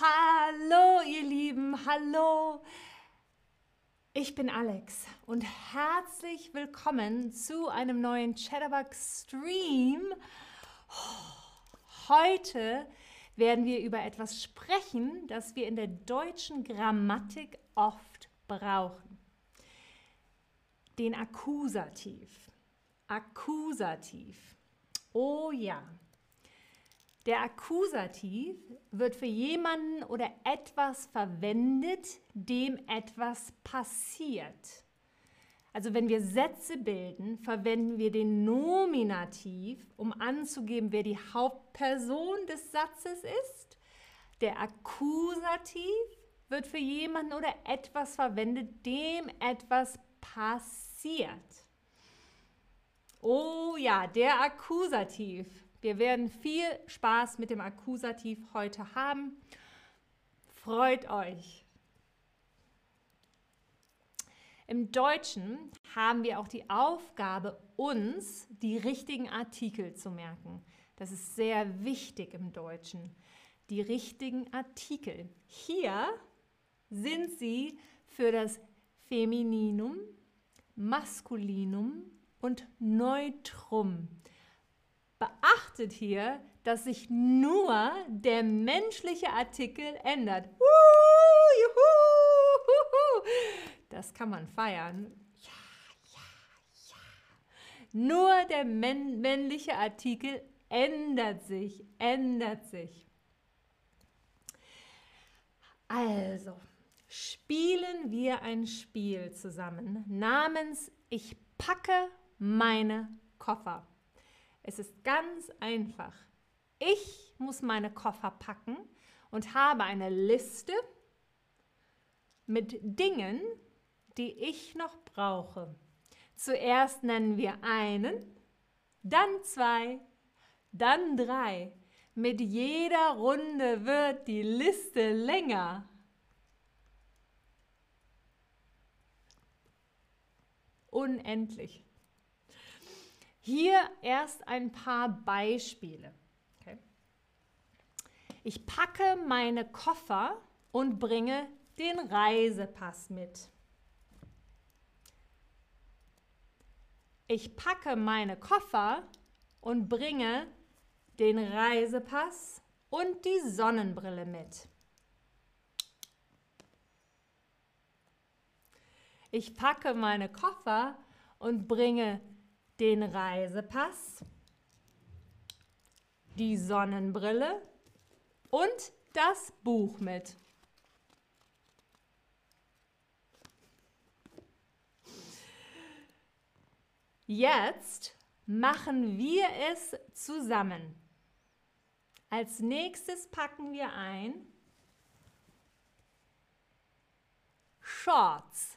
Hallo, ihr Lieben, hallo. Ich bin Alex und herzlich willkommen zu einem neuen Chatterbug Stream. Heute werden wir über etwas sprechen, das wir in der deutschen Grammatik oft brauchen. Den Akkusativ. Akkusativ. Oh ja. Der Akkusativ wird für jemanden oder etwas verwendet, dem etwas passiert. Also wenn wir Sätze bilden, verwenden wir den Nominativ, um anzugeben, wer die Hauptperson des Satzes ist. Der Akkusativ wird für jemanden oder etwas verwendet, dem etwas passiert. Oh ja, der Akkusativ. Wir werden viel Spaß mit dem Akkusativ heute haben. Freut euch. Im Deutschen haben wir auch die Aufgabe, uns die richtigen Artikel zu merken. Das ist sehr wichtig im Deutschen. Die richtigen Artikel. Hier sind sie für das Femininum, Maskulinum und Neutrum. Beachtet hier, dass sich nur der menschliche Artikel ändert. Das kann man feiern. Ja, ja, ja. Nur der männliche Artikel ändert sich, ändert sich. Also, spielen wir ein Spiel zusammen namens Ich packe meine Koffer. Es ist ganz einfach. Ich muss meine Koffer packen und habe eine Liste mit Dingen, die ich noch brauche. Zuerst nennen wir einen, dann zwei, dann drei. Mit jeder Runde wird die Liste länger. Unendlich. Hier erst ein paar Beispiele. Okay. Ich packe meine Koffer und bringe den Reisepass mit. Ich packe meine Koffer und bringe den Reisepass und die Sonnenbrille mit. Ich packe meine Koffer und bringe den Reisepass, die Sonnenbrille und das Buch mit. Jetzt machen wir es zusammen. Als nächstes packen wir ein Shorts.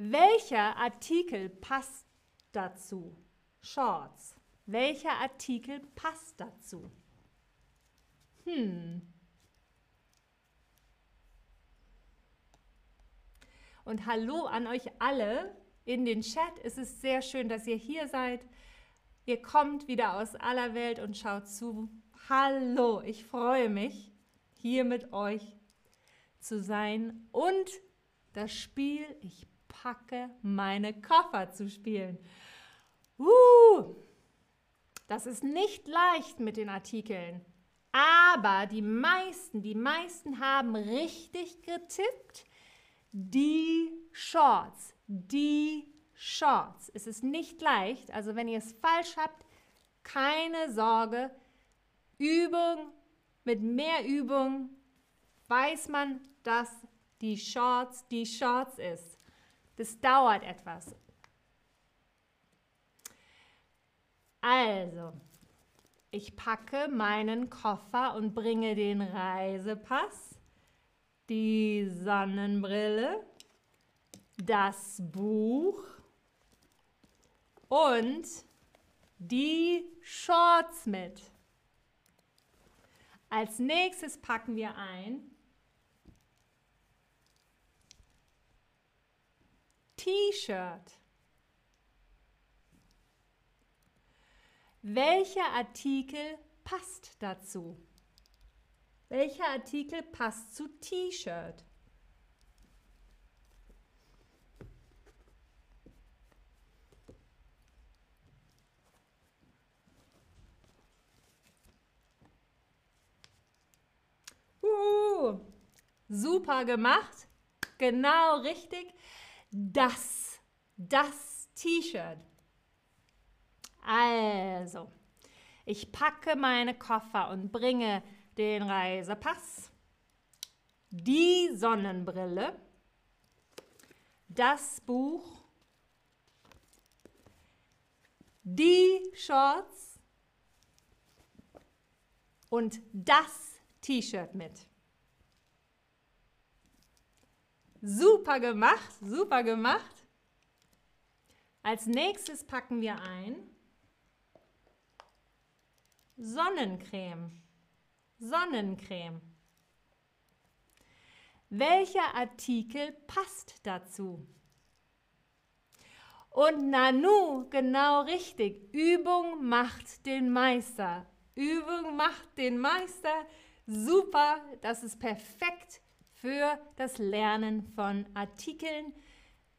Welcher Artikel passt dazu? Shorts. Welcher Artikel passt dazu? Hm. Und hallo an euch alle in den Chat. Es ist sehr schön, dass ihr hier seid. Ihr kommt wieder aus aller Welt und schaut zu. Hallo, ich freue mich, hier mit euch zu sein und das Spiel Ich packe meine Koffer zu spielen. Uh, das ist nicht leicht mit den Artikeln. Aber die meisten, die meisten haben richtig getippt. Die Shorts, die Shorts. Es ist nicht leicht, also wenn ihr es falsch habt, keine Sorge. Übung, mit mehr Übung weiß man, dass die Shorts die Shorts ist. Das dauert etwas. Also, ich packe meinen Koffer und bringe den Reisepass, die Sonnenbrille, das Buch und die Shorts mit. Als nächstes packen wir ein T-Shirt. Welcher Artikel passt dazu? Welcher Artikel passt zu T-Shirt? Uh, super gemacht. Genau richtig. Das, das T-Shirt. Also, ich packe meine Koffer und bringe den Reisepass, die Sonnenbrille, das Buch, die Shorts und das T-Shirt mit. Super gemacht, super gemacht. Als nächstes packen wir ein Sonnencreme. Sonnencreme. Welcher Artikel passt dazu? Und Nanu, genau richtig. Übung macht den Meister. Übung macht den Meister. Super, das ist perfekt für das Lernen von Artikeln.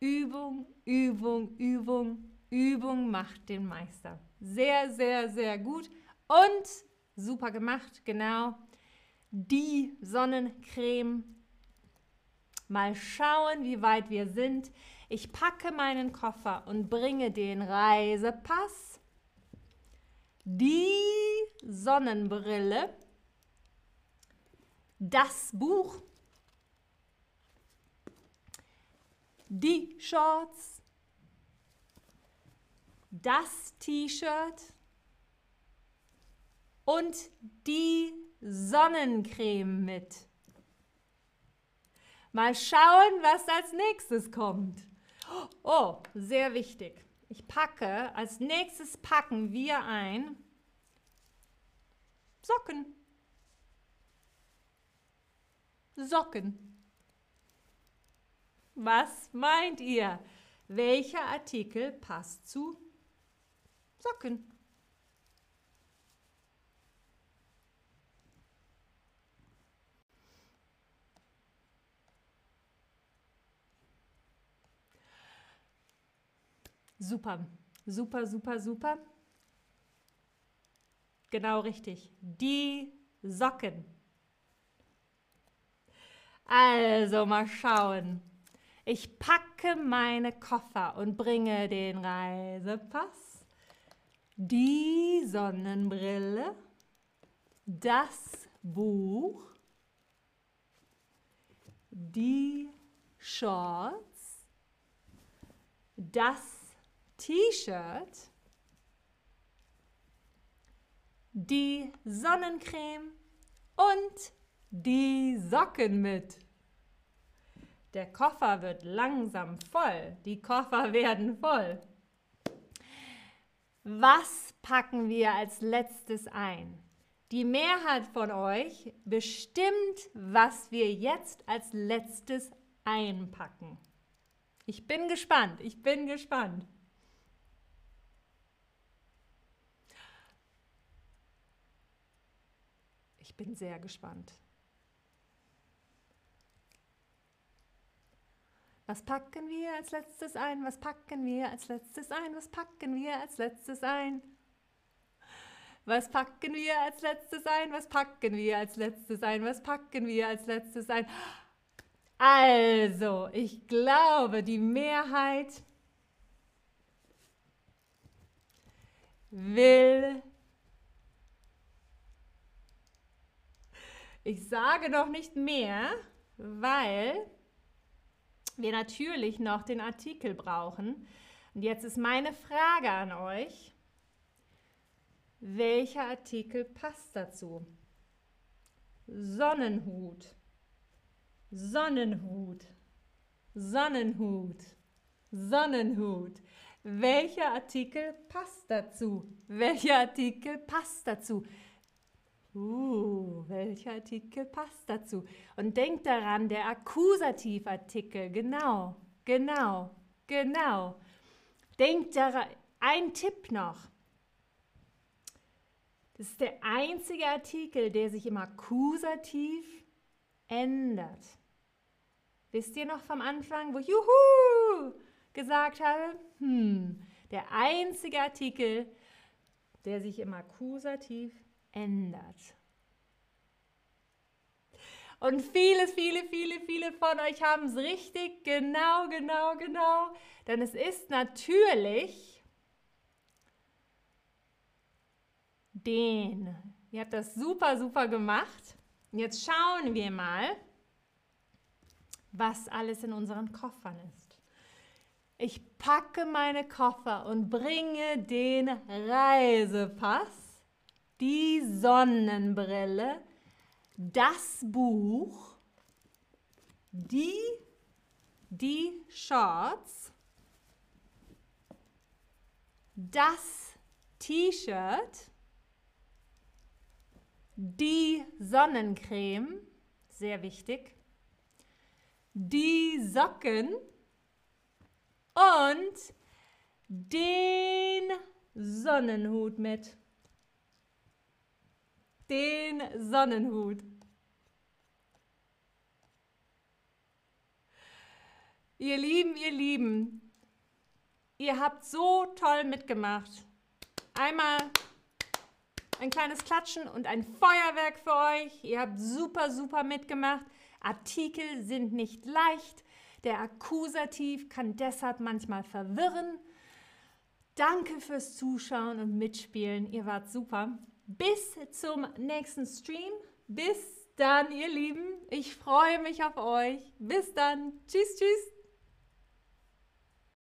Übung, Übung, Übung, Übung macht den Meister. Sehr, sehr, sehr gut. Und super gemacht, genau. Die Sonnencreme. Mal schauen, wie weit wir sind. Ich packe meinen Koffer und bringe den Reisepass, die Sonnenbrille, das Buch, die Shorts, das T-Shirt und die Sonnencreme mit. Mal schauen, was als nächstes kommt. Oh, sehr wichtig. Ich packe, als nächstes packen wir ein Socken. Socken. Was meint ihr? Welcher Artikel passt zu Socken? Super, super, super, super. Genau richtig. Die Socken. Also mal schauen. Ich packe meine Koffer und bringe den Reisepass, die Sonnenbrille, das Buch, die Shorts, das T-Shirt, die Sonnencreme und die Socken mit. Der Koffer wird langsam voll. Die Koffer werden voll. Was packen wir als letztes ein? Die Mehrheit von euch bestimmt, was wir jetzt als letztes einpacken. Ich bin gespannt, ich bin gespannt. Ich bin sehr gespannt. Was packen wir als letztes ein? Was packen wir als letztes ein? Was packen wir als letztes ein? Was packen wir als letztes ein? Was packen wir als letztes ein? Was packen wir als letztes ein? Also, ich glaube, die Mehrheit will. Ich sage noch nicht mehr, weil wir natürlich noch den Artikel brauchen. Und jetzt ist meine Frage an euch. Welcher Artikel passt dazu? Sonnenhut. Sonnenhut. Sonnenhut. Sonnenhut. Welcher Artikel passt dazu? Welcher Artikel passt dazu? Uh, welcher Artikel passt dazu? Und denkt daran, der Akkusativartikel, genau, genau, genau. Denkt daran, ein Tipp noch. Es ist der einzige Artikel, der sich im Akkusativ ändert. Wisst ihr noch vom Anfang, wo Juhu gesagt habe? Hm, der einzige Artikel, der sich im Akkusativ ändert. Und viele, viele, viele, viele von euch haben es richtig, genau, genau, genau. Denn es ist natürlich den. Ihr habt das super, super gemacht. Und jetzt schauen wir mal, was alles in unseren Koffern ist. Ich packe meine Koffer und bringe den Reisepass, die Sonnenbrille, das Buch, die, die Shorts, das T-Shirt, die Sonnencreme, sehr wichtig, die Socken und den Sonnenhut mit den Sonnenhut. Ihr Lieben, ihr Lieben, ihr habt so toll mitgemacht. Einmal ein kleines Klatschen und ein Feuerwerk für euch. Ihr habt super, super mitgemacht. Artikel sind nicht leicht. Der Akkusativ kann deshalb manchmal verwirren. Danke fürs Zuschauen und Mitspielen. Ihr wart super. Bis zum nächsten Stream. Bis dann, ihr Lieben. Ich freue mich auf euch. Bis dann. Tschüss, tschüss.